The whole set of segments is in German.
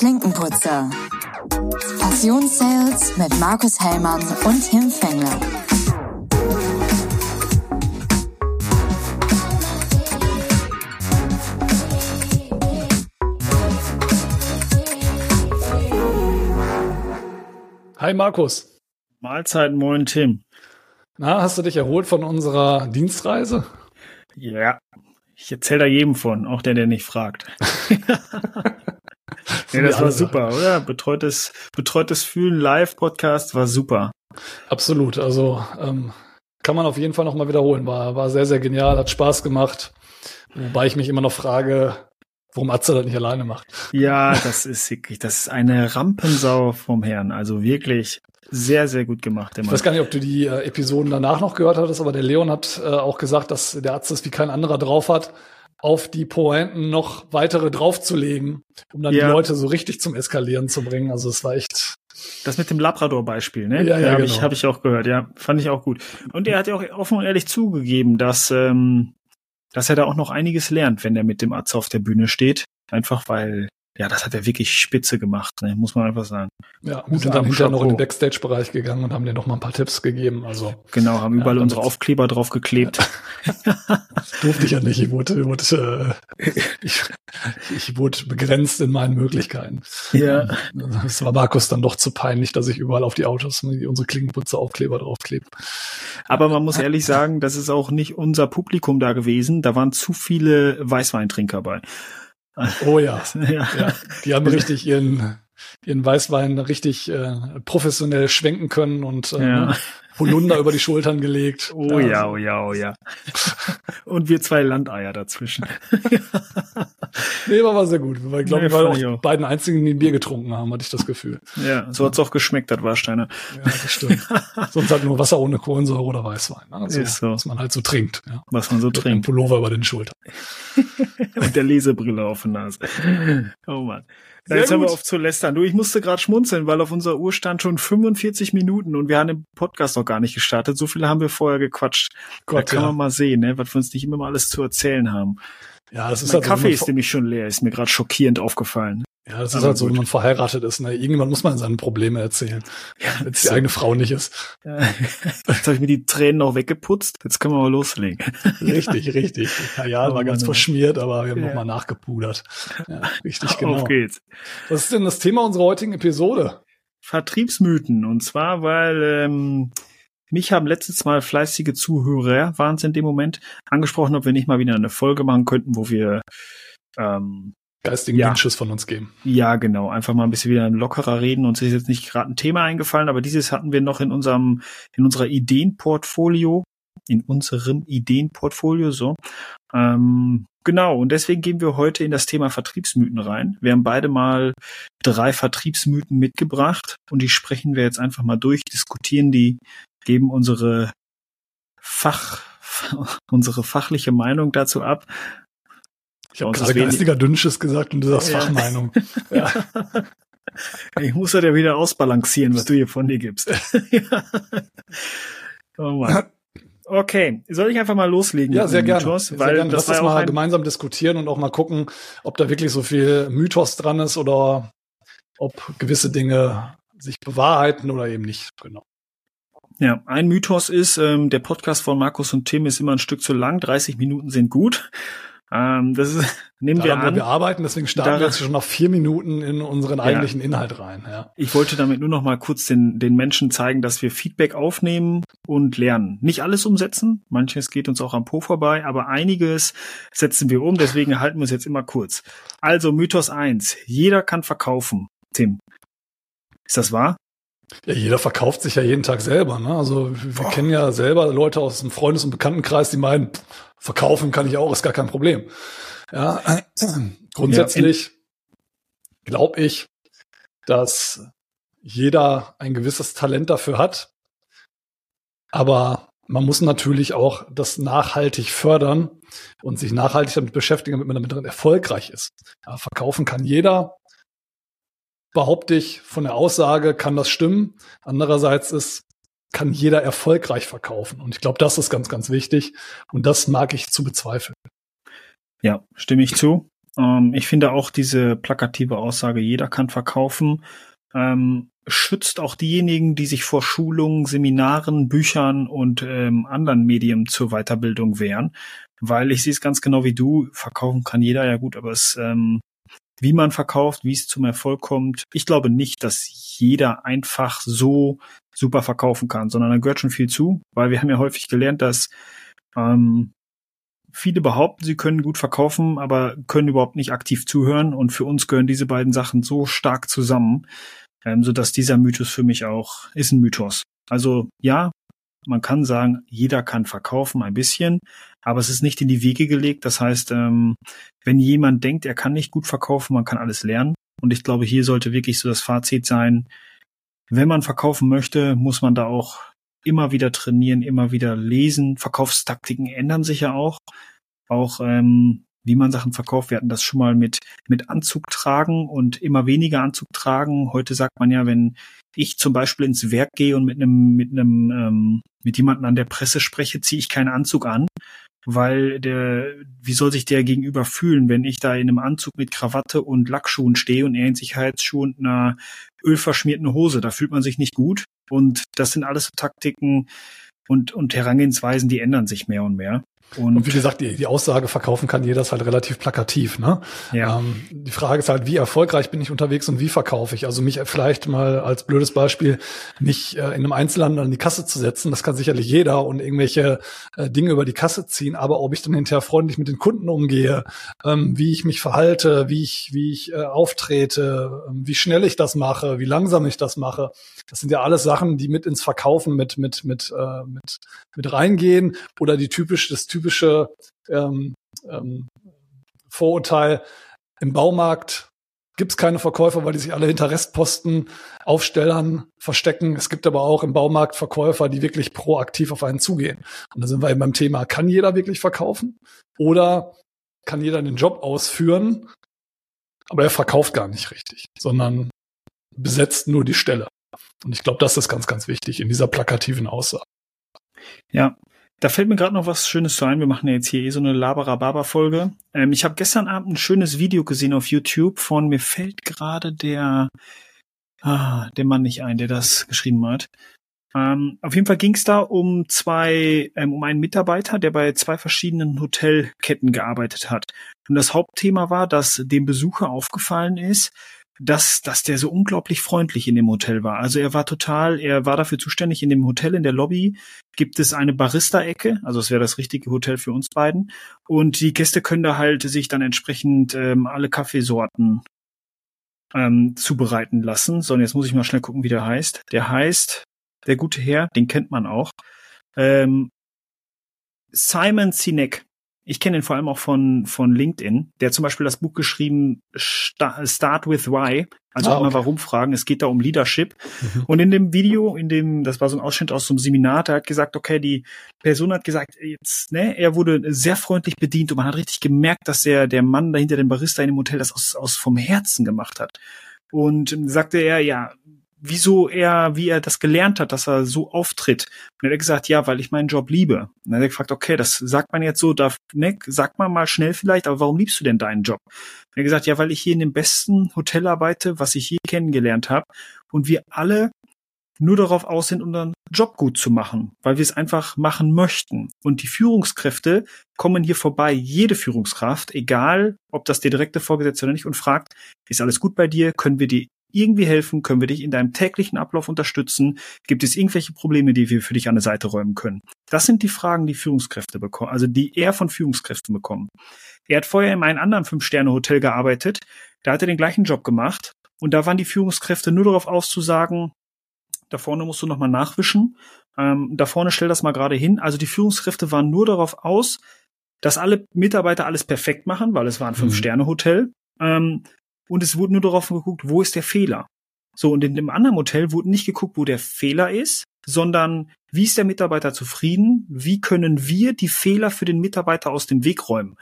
Klinkenputzer. Passionssales mit Markus Hellmann und Tim Fengler. Hi Markus. Mahlzeit, moin Tim. Na, hast du dich erholt von unserer Dienstreise? Ja, ich erzähle da jedem von, auch der, der nicht fragt. ja, das war super, oder? Betreutes, betreutes Fühlen live Podcast war super. Absolut, also ähm, kann man auf jeden Fall nochmal wiederholen. War, war sehr, sehr genial, hat Spaß gemacht. Wobei ich mich immer noch frage, warum Atze das nicht alleine macht. Ja, das ist wirklich, das ist eine Rampensau vom Herrn. Also wirklich sehr, sehr gut gemacht. Ich weiß gar nicht, ob du die äh, Episoden danach noch gehört hattest, aber der Leon hat äh, auch gesagt, dass der Atze es wie kein anderer drauf hat, auf die Pointen noch weitere draufzulegen, um dann ja. die Leute so richtig zum Eskalieren zu bringen. Also es war echt das mit dem Labrador-Beispiel, ne? Ja, ja, habe genau. ich, hab ich auch gehört, ja. Fand ich auch gut. Und er hat ja auch offen und ehrlich zugegeben, dass, ähm, dass er da auch noch einiges lernt, wenn er mit dem Atze auf der Bühne steht. Einfach weil ja, das hat er wirklich spitze gemacht, ne? muss man einfach sagen. Ja, wir sind dann hinterher noch in den Backstage-Bereich gegangen und haben dir noch mal ein paar Tipps gegeben. Also genau, haben überall ja, unsere Aufkleber drauf geklebt. durfte ich ja nicht. Ich wurde, wurde, äh, ich, ich wurde begrenzt in meinen Möglichkeiten. Ja. Es war Markus dann doch zu peinlich, dass ich überall auf die Autos unsere Klingenputzer-Aufkleber draufklebe. Aber man muss ehrlich sagen, das ist auch nicht unser Publikum da gewesen. Da waren zu viele Weißweintrinker bei. Oh ja. ja. ja. Die haben richtig ihren, ihren Weißwein richtig äh, professionell schwenken können und äh, ja. Holunder über die Schultern gelegt. Oh ja, ja, oh ja, oh ja. Und wir zwei Landeier dazwischen. nee, war, war sehr gut. Weil, ich glaube, wir waren auch beiden einzigen, die ein Bier getrunken haben, hatte ich das Gefühl. Ja, so hat's auch geschmeckt, das Warsteiner. Ja, das stimmt. Sonst halt nur Wasser ohne Kohlensäure oder Weißwein. Ne? Also, Ist so. Was man halt so trinkt. Ja. Was man so Mit trinkt. Pullover über den Schultern. Und der Lesebrille auf der Nase. Oh Mann. Sehr jetzt haben wir auf zu lästern. Du, ich musste gerade schmunzeln, weil auf unserer Uhr stand schon 45 Minuten und wir haben den Podcast noch gar nicht gestartet. So viele haben wir vorher gequatscht. Gott, da kann ja. man mal sehen, ne, was wir uns nicht immer mal alles zu erzählen haben. Ja, das ist Mein so, wenn Kaffee ist nämlich schon leer, ist mir gerade schockierend aufgefallen. Ja, das ist halt so, gut. wenn man verheiratet ist. Ne? Irgendwann muss man seine Probleme erzählen, Ja, wenn es die eigene Frau nicht ist. Jetzt habe ich mir die Tränen noch weggeputzt. Jetzt können wir mal loslegen. Richtig, richtig. Ja, ja, Oh war ganz Mann, verschmiert, aber wir haben Ja. nochmal nachgepudert. Ja, richtig, genau. Auf geht's. Was ist denn das Thema unserer heutigen Episode? Vertriebsmythen. Und zwar, weil ähm, mich haben letztes Mal fleißige Zuhörer, waren es in dem Moment, angesprochen, ob wir nicht mal wieder eine Folge machen könnten, wo wir ähm, Geistigen Ja. Dünnschiss von uns geben. ja genau, einfach mal ein bisschen wieder lockerer reden. Uns ist jetzt nicht gerade ein Thema eingefallen, aber dieses hatten wir noch in unserem, in unserer Ideenportfolio, in unserem Ideenportfolio, so. Ähm, genau, und deswegen gehen wir heute in das Thema Vertriebsmythen rein. Wir haben beide mal drei Vertriebsmythen mitgebracht und die sprechen wir jetzt einfach mal durch, diskutieren die, geben unsere Fach, unsere fachliche Meinung dazu ab. Ich habe gerade geistiger Dünnschiss gesagt und du sagst Ja. Fachmeinung. Ja. Ich muss das ja wieder ausbalancieren, was du hier von dir gibst. ja. Oh. Okay, soll ich einfach mal loslegen? Ja, sehr gerne. Mythos? sehr Weil gerne. das Lass das mal ein, gemeinsam diskutieren und auch mal gucken, ob da wirklich so viel Mythos dran ist oder ob gewisse Dinge sich bewahrheiten oder eben nicht. Genau. ja, ein Mythos ist, ähm, der Podcast von Markus und Tim ist immer ein Stück zu lang. 30 Minuten sind gut. Ähm, das ist, nehmen wir Daran wollen an. wir arbeiten, deswegen starten wir Daran- jetzt schon nach vier Minuten in unseren eigentlichen Inhalt rein. Ja. Ich wollte damit nur noch mal kurz den, den Menschen zeigen, dass wir Feedback aufnehmen und lernen. Nicht alles umsetzen, manches geht uns auch am Po vorbei, aber einiges setzen wir um, deswegen halten wir es jetzt immer kurz. Also Mythos eins: jeder kann verkaufen. Tim, ist das wahr? Ja, jeder verkauft sich ja jeden Tag selber. Ne? Also wir Boah. kennen ja selber Leute aus dem Freundes- und Bekanntenkreis, die meinen, verkaufen kann ich auch, ist gar kein Problem. Ja, grundsätzlich glaube ich, dass jeder ein gewisses Talent dafür hat, aber man muss natürlich auch das nachhaltig fördern und sich nachhaltig damit beschäftigen, damit man damit drin erfolgreich ist. Ja, verkaufen kann jeder, behaupte ich, von der Aussage kann das stimmen. Andererseits ist, kann jeder erfolgreich verkaufen. Und ich glaube, das ist ganz, ganz wichtig. Und das mag ich zu bezweifeln. Ja, stimme ich zu. Ähm, ich finde auch diese plakative Aussage, jeder kann verkaufen, ähm, schützt auch diejenigen, die sich vor Schulungen, Seminaren, Büchern und ähm, anderen Medien zur Weiterbildung wehren. Weil ich sehe es ganz genau wie du, verkaufen kann jeder, ja gut, aber es ähm, wie man verkauft, wie es zum Erfolg kommt. Ich glaube nicht, dass jeder einfach so super verkaufen kann, sondern da gehört schon viel zu, weil wir haben ja häufig gelernt, dass ähm, viele behaupten, sie können gut verkaufen, aber können überhaupt nicht aktiv zuhören. Und für uns gehören diese beiden Sachen so stark zusammen, ähm, so dass dieser Mythos für mich auch ist ein Mythos. Also ja, man kann sagen, jeder kann verkaufen ein bisschen, aber es ist nicht in die Wege gelegt. Das heißt, ähm, wenn jemand denkt, er kann nicht gut verkaufen, man kann alles lernen. Und ich glaube, hier sollte wirklich so das Fazit sein, wenn man verkaufen möchte, muss man da auch immer wieder trainieren, immer wieder lesen. Verkaufstaktiken ändern sich ja auch. Auch ähm, wie man Sachen verkauft. Wir hatten das schon mal mit, mit Anzug tragen und immer weniger Anzug tragen. Heute sagt man ja, wenn ich zum Beispiel ins Werk gehe und mit einem, mit einem, ähm, mit jemandem an der Presse spreche, ziehe ich keinen Anzug an, weil der, wie soll sich der gegenüber fühlen, wenn ich da in einem Anzug mit Krawatte und Lackschuhen stehe und er in Sicherheitsschuhen und einer ölverschmierten Hose, da fühlt man sich nicht gut. Und das sind alles so Taktiken und, und Herangehensweisen, die ändern sich mehr und mehr. Und, und, wie gesagt, die, die Aussage verkaufen kann jeder ist halt relativ plakativ. Ne? Ja. Ähm, die Frage ist halt, wie erfolgreich bin ich unterwegs und wie verkaufe ich? Also mich vielleicht mal als blödes Beispiel nicht äh, in einem Einzelhandel an die Kasse zu setzen, das kann sicherlich jeder und irgendwelche äh, Dinge über die Kasse ziehen, aber ob ich dann hinterher freundlich mit den Kunden umgehe, ähm, wie ich mich verhalte, wie ich, wie ich äh, auftrete, äh, wie schnell ich das mache, wie langsam ich das mache, das sind ja alles Sachen, die mit ins Verkaufen mit, mit, mit, äh, mit, mit reingehen oder die typisch, das typische typische ähm, ähm, Vorurteil, im Baumarkt gibt es keine Verkäufer, weil die sich alle hinter Restposten, Aufstellern verstecken. Es gibt aber auch im Baumarkt Verkäufer, die wirklich proaktiv auf einen zugehen. Und da sind wir eben beim Thema, kann jeder wirklich verkaufen? Oder kann jeder den Job ausführen, aber er verkauft gar nicht richtig, sondern besetzt nur die Stelle. Und ich glaube, das ist ganz, ganz wichtig in dieser plakativen Aussage. Ja, da fällt mir gerade noch was Schönes zu ein. Wir machen ja jetzt hier eh so eine Laberababa-Folge. Ähm, ich habe gestern Abend ein schönes Video gesehen auf YouTube von, mir fällt gerade der, ah, der Mann nicht ein, der das geschrieben hat. Ähm, auf jeden Fall ging es da um zwei, ähm, um einen Mitarbeiter, der bei zwei verschiedenen Hotelketten gearbeitet hat. Und das Hauptthema war, dass dem Besucher aufgefallen ist, dass, dass der so unglaublich freundlich in dem Hotel war. Also er war total, er war dafür zuständig, in dem Hotel, in der Lobby gibt es eine Barista-Ecke, also es wäre das richtige Hotel für uns beiden. Und die Gäste können da halt sich dann entsprechend ähm, alle Kaffeesorten ähm, zubereiten lassen. So, und jetzt muss ich mal schnell gucken, wie der heißt. Der heißt, der gute Herr, den kennt man auch. Ähm, Simon Sinek ich kenne ihn vor allem auch von, von LinkedIn. Der hat zum Beispiel das Buch geschrieben, Start with Why. Also ah, okay. immer warum fragen. Es geht da um Leadership. Mhm. Und in dem Video, in dem, das war so ein Ausschnitt aus so einem Seminar, der hat gesagt, okay, die Person hat gesagt, jetzt, ne, er wurde sehr freundlich bedient und man hat richtig gemerkt, dass der, der Mann dahinter dem Barista in dem Hotel das aus, aus vom Herzen gemacht hat. Und sagte er, ja, wieso er, wie er das gelernt hat, dass er so auftritt. Und er hat gesagt, ja, weil ich meinen Job liebe. Und dann hat er gefragt, okay, das sagt man jetzt so, darf, ne, sagt man mal schnell vielleicht, aber warum liebst du denn deinen Job? Und er hat gesagt, ja, weil ich hier in dem besten Hotel arbeite, was ich je kennengelernt habe und wir alle nur darauf aus sind, unseren Job gut zu machen, weil wir es einfach machen möchten. Und die Führungskräfte kommen hier vorbei, jede Führungskraft, egal ob das der direkte Vorgesetzte oder nicht, und fragt, ist alles gut bei dir? Können wir dir irgendwie helfen? Können wir dich in deinem täglichen Ablauf unterstützen? Gibt es irgendwelche Probleme, die wir für dich an der Seite räumen können? Das sind die Fragen, die Führungskräfte bekommen, also die er von Führungskräften bekommen. Er hat vorher in einem anderen Fünf-Sterne-Hotel gearbeitet. Da hat er den gleichen Job gemacht. Und da waren die Führungskräfte nur darauf auszusagen, da vorne musst du nochmal nachwischen. Ähm, da vorne stell das mal gerade hin. Also die Führungskräfte waren nur darauf aus, dass alle Mitarbeiter alles perfekt machen, weil es war ein mhm. Fünf-Sterne-Hotel. Ähm, und es wurde nur darauf geguckt, wo ist der Fehler. So, und in dem anderen Hotel wurde nicht geguckt, wo der Fehler ist, sondern wie ist der Mitarbeiter zufrieden? Wie können wir die Fehler für den Mitarbeiter aus dem Weg räumen?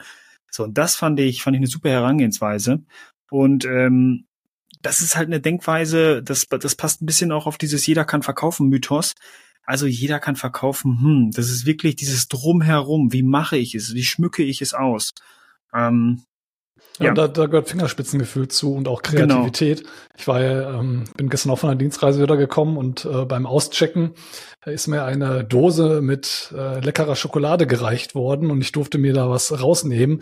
So, und das fand ich, fand ich eine super Herangehensweise. Und ähm, das ist halt eine Denkweise, das, das passt ein bisschen auch auf dieses Jeder kann verkaufen Mythos. Also jeder kann verkaufen, hm, das ist wirklich dieses Drumherum. Wie mache ich es? Wie schmücke ich es aus? Ähm, Ja. Da, da gehört Fingerspitzengefühl zu und auch Kreativität. Genau. Ich war ja, ähm, bin gestern auch von der Dienstreise wieder gekommen und äh, beim Auschecken ist mir eine Dose mit äh, leckerer Schokolade gereicht worden und ich durfte mir da was rausnehmen.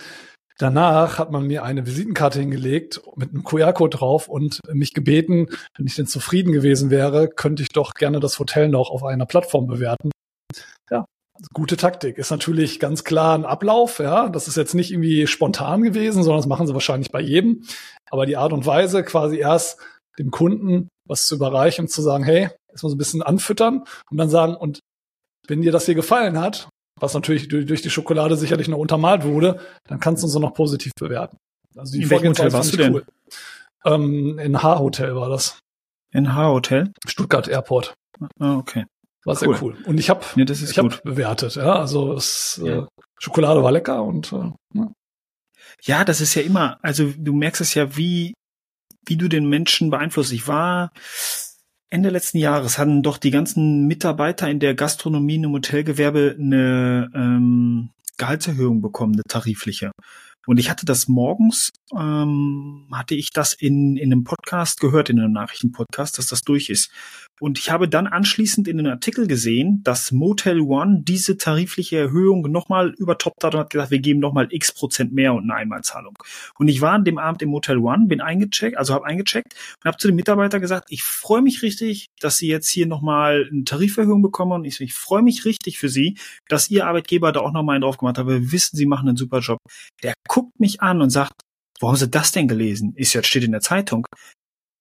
Danach hat man mir eine Visitenkarte hingelegt mit einem QR-Code drauf und mich gebeten, wenn ich denn zufrieden gewesen wäre, könnte ich doch gerne das Hotel noch auf einer Plattform bewerten. Ja, gute Taktik. Ist natürlich ganz klar ein Ablauf, ja. Das ist jetzt nicht irgendwie spontan gewesen, sondern das machen sie wahrscheinlich bei jedem. Aber die Art und Weise, quasi erst dem Kunden was zu überreichen und zu sagen, hey, erstmal so ein bisschen anfüttern und dann sagen, und wenn dir das hier gefallen hat, was natürlich durch die Schokolade sicherlich noch untermalt wurde, dann kannst du uns auch noch positiv bewerten. Also die in welchem Hotel warst du denn? Cool. Ähm, in H-Hotel war das. In H-Hotel? Stuttgart Airport. Ah, okay. War sehr cool. cool. Und ich habe nee, ich hab bewertet, ja. Also es, ja. Äh, Schokolade war lecker und äh, ja. ja, das ist ja immer, also du merkst es ja, wie, wie du den Menschen beeinflusst. Ich war Ende letzten Jahres hatten doch die ganzen Mitarbeiter in der Gastronomie und im Hotelgewerbe eine ähm, Gehaltserhöhung bekommen, eine tarifliche. Und ich hatte das morgens, ähm, hatte ich das in, in einem Podcast gehört, in einem Nachrichtenpodcast, dass das durch ist. Und ich habe dann anschließend in einem Artikel gesehen, dass Motel One diese tarifliche Erhöhung nochmal übertoppt hat und hat gesagt, wir geben nochmal x Prozent mehr und eine Einmalzahlung. Und ich war an dem Abend im Motel One, bin eingecheckt, also habe eingecheckt und habe zu dem Mitarbeiter gesagt, ich freue mich richtig, dass Sie jetzt hier nochmal eine Tariferhöhung bekommen und ich, ich freue mich richtig für Sie, dass Ihr Arbeitgeber da auch nochmal einen drauf gemacht hat. Wir wissen, Sie machen einen super Job. Der guckt mich an und sagt, wo haben Sie das denn gelesen? Ist jetzt steht in der Zeitung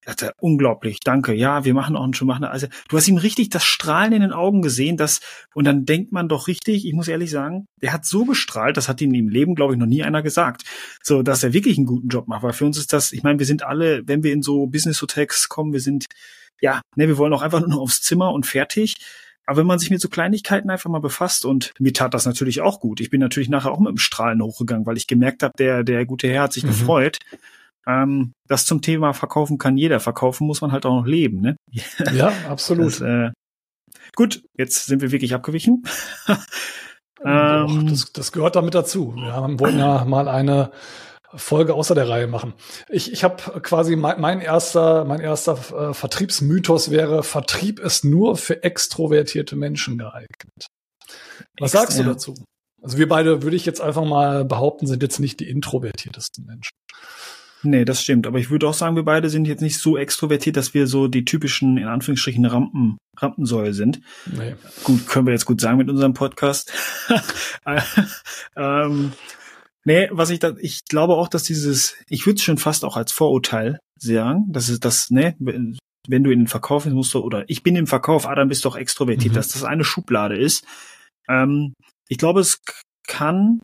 dachte, unglaublich, danke, ja, wir machen auch einen schon machen. Also du hast ihm richtig das Strahlen in den Augen gesehen, dass, und dann denkt man doch richtig, ich muss ehrlich sagen, der hat so gestrahlt, das hat ihm im Leben, glaube ich, noch nie einer gesagt. So, dass er wirklich einen guten Job macht. Weil für uns ist das, ich meine, wir sind alle, wenn wir in so Business Hotels kommen, wir sind, ja, ne, wir wollen auch einfach nur noch aufs Zimmer und fertig. Aber wenn man sich mit so Kleinigkeiten einfach mal befasst und mir tat das natürlich auch gut. Ich bin natürlich nachher auch mit dem Strahlen hochgegangen, weil ich gemerkt habe, der, der gute Herr hat sich mhm. gefreut. Ähm, das zum Thema Verkaufen kann jeder. Verkaufen muss man halt auch noch leben, ne? Ja, absolut. Das, äh, gut, jetzt sind wir wirklich abgewichen. ähm, das, das gehört damit dazu. Wir haben, wollten ja mal eine Folge außer der Reihe machen. Ich, ich habe quasi mein, mein erster, mein erster äh, Vertriebsmythos wäre, Vertrieb ist nur für extrovertierte Menschen geeignet. Was Extra, sagst du dazu? Also wir beide, würde ich jetzt einfach mal behaupten, sind jetzt nicht die introvertiertesten Menschen. Nee, das stimmt. Aber ich würde auch sagen, wir beide sind jetzt nicht so extrovertiert, dass wir so die typischen, in Anführungsstrichen, Rampen, Rampensäule sind. Nee. Gut, können wir jetzt gut sagen mit unserem Podcast. ähm, nee, was ich da, ich glaube auch, dass dieses, ich würde es schon fast auch als Vorurteil sagen, dass es das, ne, wenn du in den Verkauf bist, musst du, oder ich bin im Verkauf, ah, dann bist du auch extrovertiert, mhm. dass das eine Schublade ist. Ähm, ich glaube, es kann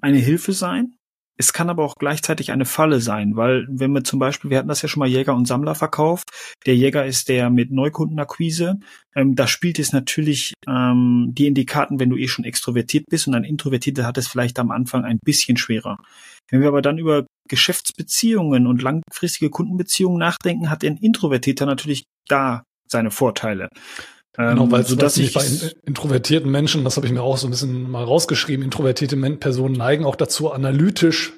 eine Hilfe sein, es kann aber auch gleichzeitig eine Falle sein, weil wenn wir zum Beispiel, wir hatten das ja schon mal Jäger und Sammler verkauft, der Jäger ist der mit Neukundenakquise, ähm, da spielt es natürlich ähm, die in die Karten, wenn du eh schon extrovertiert bist und ein Introvertierter hat es vielleicht am Anfang ein bisschen schwerer. Wenn wir aber dann über Geschäftsbeziehungen und langfristige Kundenbeziehungen nachdenken, hat ein Introvertierter natürlich da seine Vorteile. Genau, weil ähm, so dass ich bei introvertierten Menschen, das habe ich mir auch so ein bisschen mal rausgeschrieben, introvertierte Personen neigen auch dazu, analytisch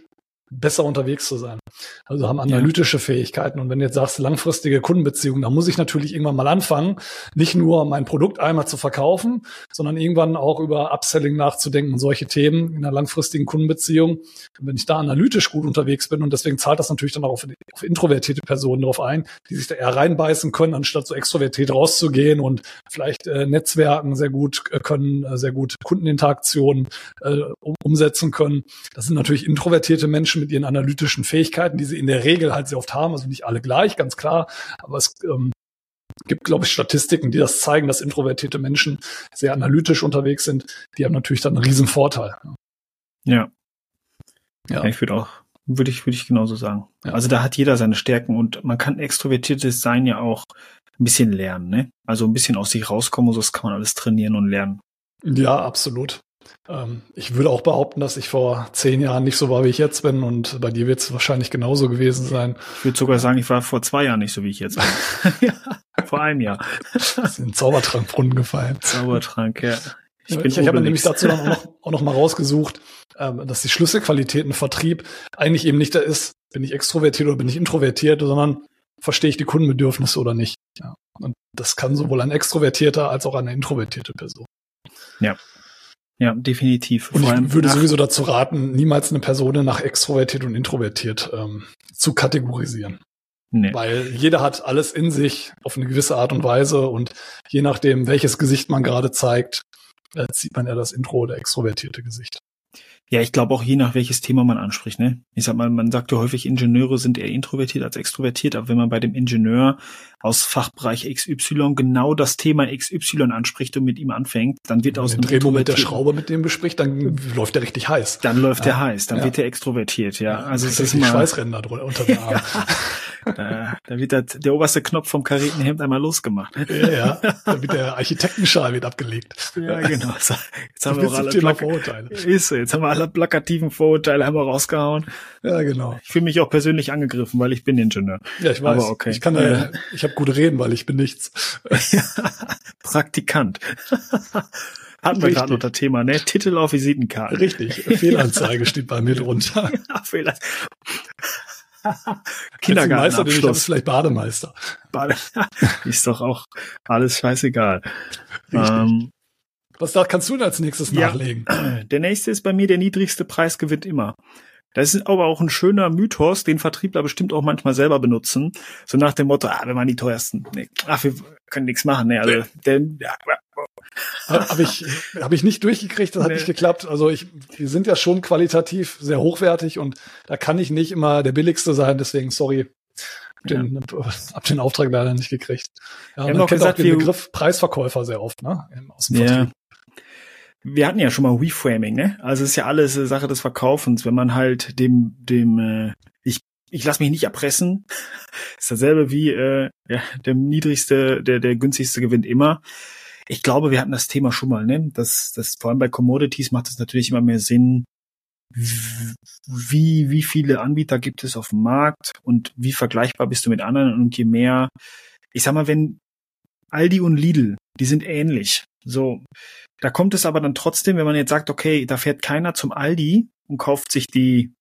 besser unterwegs zu sein. Also haben analytische ja. Fähigkeiten. Und wenn du jetzt sagst, langfristige Kundenbeziehungen, da muss ich natürlich irgendwann mal anfangen, nicht nur mein Produkt einmal zu verkaufen, sondern irgendwann auch über Upselling nachzudenken und solche Themen in einer langfristigen Kundenbeziehung. Und wenn ich da analytisch gut unterwegs bin und deswegen zahlt das natürlich dann auch auf, auf introvertierte Personen darauf ein, die sich da eher reinbeißen können, anstatt so extrovertiert rauszugehen und vielleicht äh, Netzwerken sehr gut äh, können, äh, sehr gut Kundeninteraktionen äh, umsetzen können. Das sind natürlich introvertierte Menschen, Menschen mit ihren analytischen Fähigkeiten, die sie in der Regel halt sehr oft haben, also nicht alle gleich, ganz klar, aber es ähm, gibt, glaube ich, Statistiken, die das zeigen, dass introvertierte Menschen sehr analytisch unterwegs sind. Die haben natürlich dann einen riesen Vorteil. Ja. Ja, ich würde auch, würde ich, würde ich genauso sagen. Ja. Also da hat jeder seine Stärken und man kann extrovertiertes Sein ja auch ein bisschen lernen, ne? Also ein bisschen aus sich rauskommen, so das kann man alles trainieren und lernen. Ja, absolut. Ähm, ich würde auch behaupten, dass ich vor zehn Jahren nicht so war, wie ich jetzt bin. Und bei dir wird es wahrscheinlich genauso gewesen sein. Ich würde sogar sagen, ich war vor zwei Jahren nicht so, wie ich jetzt bin. ja, vor einem Jahr. Ist in den Zaubertrankbrunnen gefallen. Zaubertrank, ja. Ich, ich, ich habe nämlich dazu auch noch, auch noch mal rausgesucht, ähm, dass die Schlüsselqualität im Vertrieb eigentlich eben nicht da ist, bin ich extrovertiert oder bin ich introvertiert, sondern verstehe ich die Kundenbedürfnisse oder nicht. Ja. Und das kann sowohl ein extrovertierter als auch eine introvertierte Person. Ja. Ja, definitiv. Und ich würde sowieso dazu raten, niemals eine Person nach extrovertiert und introvertiert ähm, zu kategorisieren. Nee. Weil jeder hat alles in sich auf eine gewisse Art und Weise und je nachdem, welches Gesicht man gerade zeigt, äh, sieht man ja das intro oder extrovertierte Gesicht. Ja, ich glaube auch je nach welches Thema man anspricht, ne? Ich sag mal, man sagt ja häufig, Ingenieure sind eher introvertiert als extrovertiert, aber wenn man bei dem Ingenieur aus Fachbereich XY genau das Thema XY anspricht und mit ihm anfängt, dann wird aus dem Drehmoment der Schraube mit dem bespricht, dann läuft der richtig heiß. Dann läuft ja. der heiß, dann ja. wird der extrovertiert, ja. Also es ist immer Schweißränder unter der Arm. Da, da wird der, der oberste Knopf vom Karetenhemd einmal losgemacht. Ja, ja. Da wird der Architektenschal wird abgelegt. Ja, genau. Jetzt haben wir auch alle Vorurteile. Ist so, jetzt haben wir alle plakativen Vorurteile einmal rausgehauen. Ja, genau. Ich fühle mich auch persönlich angegriffen, weil ich bin Ingenieur. Ja, ich weiß. Aber okay. Ich kann ja, ich habe gut reden, weil ich bin nichts. Praktikant. Hatten wir gerade unter Thema, ne? Titel auf Visitenkarten. Richtig. Fehlanzeige steht bei mir drunter. ja, Fehlanzeige. Kindergarten. Ich habe vielleicht Bademeister. Bade ist doch auch alles scheißegal. Ähm, Was da kannst du denn als nächstes ja, nachlegen? Der nächste ist bei mir der niedrigste Preis gewinnt immer. Das ist aber auch ein schöner Mythos, den Vertriebler bestimmt auch manchmal selber benutzen. So nach dem Motto, ah, wir waren die teuersten. Nee, ach, wir können nichts machen. Nee, also, der, ja, habe ich, hab ich nicht durchgekriegt, das hat nee. nicht geklappt. Also ich, wir sind ja schon qualitativ sehr hochwertig und da kann ich nicht immer der billigste sein, deswegen sorry. Den, ja. Hab den Auftrag leider nicht gekriegt. Ja, wir man kennt gesagt, auch den Begriff Preisverkäufer sehr oft, ne? Aus dem ja. Wir hatten ja schon mal Reframing, ne? Also es ist ja alles Sache des Verkaufens, wenn man halt dem, dem, äh, ich, ich lasse mich nicht erpressen, ist dasselbe wie äh, ja, der niedrigste, der, der günstigste gewinnt immer ich glaube, wir hatten das Thema schon mal, ne? Das, das, vor allem bei Commodities macht es natürlich immer mehr Sinn, wie, wie viele Anbieter gibt es auf dem Markt und wie vergleichbar bist du mit anderen und je mehr, ich sag mal, wenn Aldi und Lidl, die sind ähnlich. So, da kommt es aber dann trotzdem, wenn man jetzt sagt, okay, da fährt keiner zum Aldi und kauft sich die,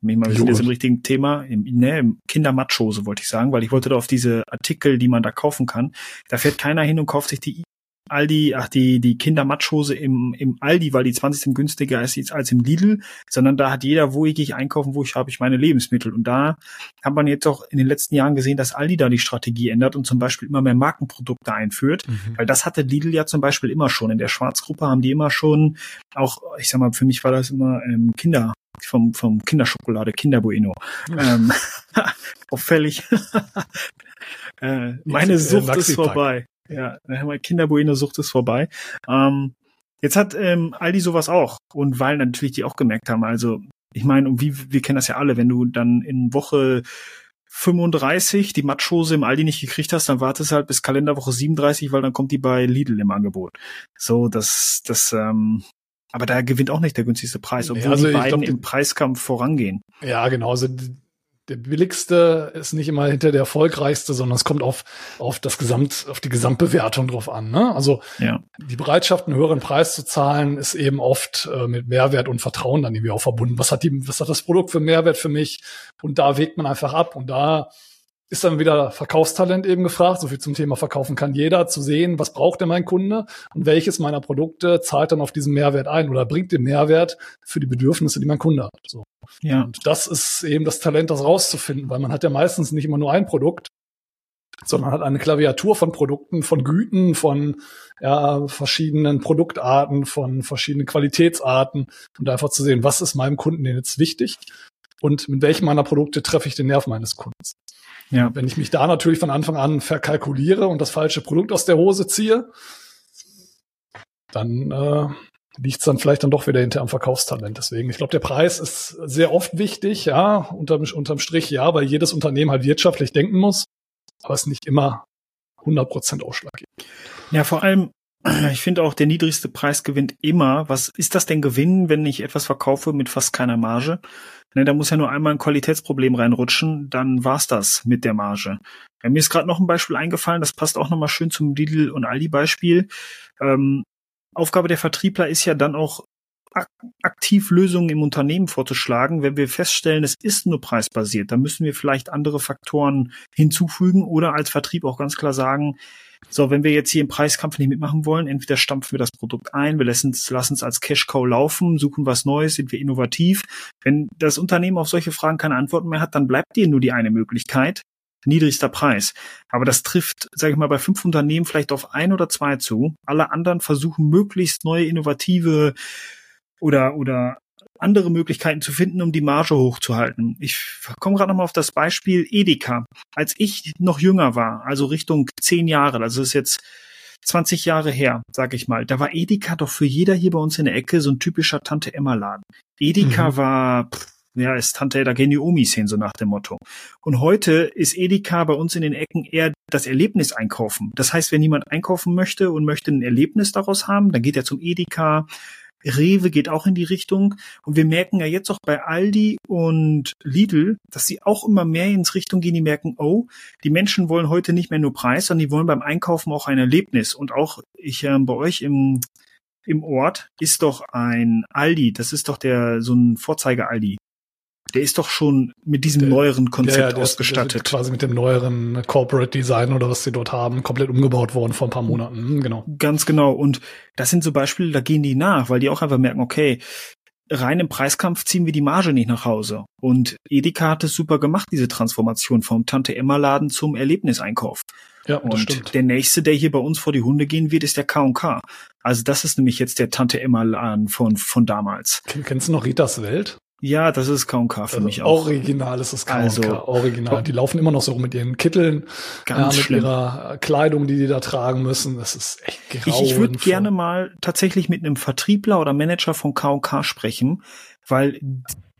wir sind jetzt im richtigen Thema, im, ne, im Kindermatschhose wollte ich sagen, weil ich wollte da auf diese Artikel, die man da kaufen kann, da fährt keiner hin und kauft sich die Aldi, ach, die, die Kindermatschhose im, im Aldi, weil die 20 Cent günstiger ist als im Lidl, sondern da hat jeder, wo ich gehe einkaufen, wo ich habe ich meine Lebensmittel. Und da hat man jetzt auch in den letzten Jahren gesehen, dass Aldi da die Strategie ändert und zum Beispiel immer mehr Markenprodukte einführt, mhm. weil das hatte Lidl ja zum Beispiel immer schon. In der Schwarzgruppe haben die immer schon, auch, ich sag mal, für mich war das immer ähm, Kinder, vom, vom Kinderschokolade, Kinderbueno. Ähm, auffällig. äh, meine Sucht ist vorbei. Ja, Kinderbueno-Sucht ist vorbei. Ähm, jetzt hat ähm, Aldi sowas auch. Und weil natürlich die auch gemerkt haben, also ich meine, und wie, wir kennen das ja alle, wenn du dann in Woche 35 die Matschhose im Aldi nicht gekriegt hast, dann wartest du halt bis Kalenderwoche 37, weil dann kommt die bei Lidl im Angebot. So, das, das, ähm, aber da gewinnt auch nicht der günstigste Preis, obwohl also die beiden glaub, im Preiskampf vorangehen. Ja, genau. Also der billigste ist nicht immer hinter der erfolgreichste, sondern es kommt auf, auf das Gesamt, auf die Gesamtbewertung drauf an. Ne? Also ja. die Bereitschaft, einen höheren Preis zu zahlen, ist eben oft äh, mit Mehrwert und Vertrauen dann irgendwie auch verbunden. Was hat die, was hat das Produkt für Mehrwert für mich? Und da wägt man einfach ab und da ist dann wieder Verkaufstalent eben gefragt, so viel zum Thema Verkaufen kann jeder, zu sehen, was braucht denn mein Kunde und welches meiner Produkte zahlt dann auf diesen Mehrwert ein oder bringt den Mehrwert für die Bedürfnisse, die mein Kunde hat. So. Ja. Und das ist eben das Talent, das rauszufinden, weil man hat ja meistens nicht immer nur ein Produkt, sondern hat eine Klaviatur von Produkten, von Güten, von ja, verschiedenen Produktarten, von verschiedenen Qualitätsarten und einfach zu sehen, was ist meinem Kunden denn jetzt wichtig und mit welchem meiner Produkte treffe ich den Nerv meines Kundens. Ja. Wenn ich mich da natürlich von Anfang an verkalkuliere und das falsche Produkt aus der Hose ziehe, dann äh, liegt es dann vielleicht dann doch wieder hinter am Verkaufstalent. Deswegen, ich glaube, der Preis ist sehr oft wichtig, ja, unterm, unterm Strich ja, weil jedes Unternehmen halt wirtschaftlich denken muss, aber es nicht immer 100 Prozent Ausschlag gibt. Ja, vor allem, ich finde auch, der niedrigste Preis gewinnt immer. Was ist das denn Gewinn, wenn ich etwas verkaufe mit fast keiner Marge? Ne, da muss ja nur einmal ein Qualitätsproblem reinrutschen, dann war's das mit der Marge. Ja, mir ist gerade noch ein Beispiel eingefallen, das passt auch nochmal schön zum Lidl und Aldi Beispiel. Ähm, Aufgabe der Vertriebler ist ja dann auch aktiv Lösungen im Unternehmen vorzuschlagen. Wenn wir feststellen, es ist nur preisbasiert, dann müssen wir vielleicht andere Faktoren hinzufügen oder als Vertrieb auch ganz klar sagen, so, wenn wir jetzt hier im Preiskampf nicht mitmachen wollen, entweder stampfen wir das Produkt ein, wir lassen es, lassen es als Cash-Cow laufen, suchen was Neues, sind wir innovativ. Wenn das Unternehmen auf solche Fragen keine Antworten mehr hat, dann bleibt dir nur die eine Möglichkeit, niedrigster Preis. Aber das trifft, sage ich mal, bei fünf Unternehmen vielleicht auf ein oder zwei zu. Alle anderen versuchen möglichst neue, innovative oder, oder andere Möglichkeiten zu finden, um die Marge hochzuhalten. Ich komme gerade nochmal auf das Beispiel Edeka. Als ich noch jünger war, also Richtung zehn Jahre, also ist jetzt 20 Jahre her, sag ich mal, da war Edeka doch für jeder hier bei uns in der Ecke so ein typischer Tante-Emma-Laden. Edeka mhm. war, pff, ja, ist Tante, da gehen die Omis hin, so nach dem Motto. Und heute ist Edeka bei uns in den Ecken eher das Erlebnis einkaufen. Das heißt, wenn jemand einkaufen möchte und möchte ein Erlebnis daraus haben, dann geht er zum Edeka, Rewe geht auch in die Richtung. Und wir merken ja jetzt auch bei Aldi und Lidl, dass sie auch immer mehr ins Richtung gehen. Die merken, oh, die Menschen wollen heute nicht mehr nur Preis, sondern die wollen beim Einkaufen auch ein Erlebnis. Und auch ich äh, bei euch im, im Ort ist doch ein Aldi. Das ist doch der, so ein Vorzeige Aldi der ist doch schon mit diesem der, neueren Konzept ja, ja, ausgestattet. Ist, quasi mit dem neueren Corporate Design oder was sie dort haben, komplett umgebaut worden vor ein paar Monaten. Hm, genau. Ganz genau. Und das sind so Beispiele, da gehen die nach, weil die auch einfach merken, okay, rein im Preiskampf ziehen wir die Marge nicht nach Hause. Und Edeka hat es super gemacht, diese Transformation vom Tante-Emma-Laden zum Erlebniseinkauf. Ja, und der nächste, der hier bei uns vor die Hunde gehen wird, ist der K&K. Also das ist nämlich jetzt der Tante-Emma-Laden von, von damals. Kennst du noch Ritas Welt? Ja, das ist K&K für also mich auch. Original ist es K&K, also, original. Die laufen immer noch so mit ihren Kitteln, ganz ja, mit schlimm. ihrer Kleidung, die die da tragen müssen. Das ist echt grauenvoll. Ich, ich würde gerne mal tatsächlich mit einem Vertriebler oder Manager von K&K sprechen, weil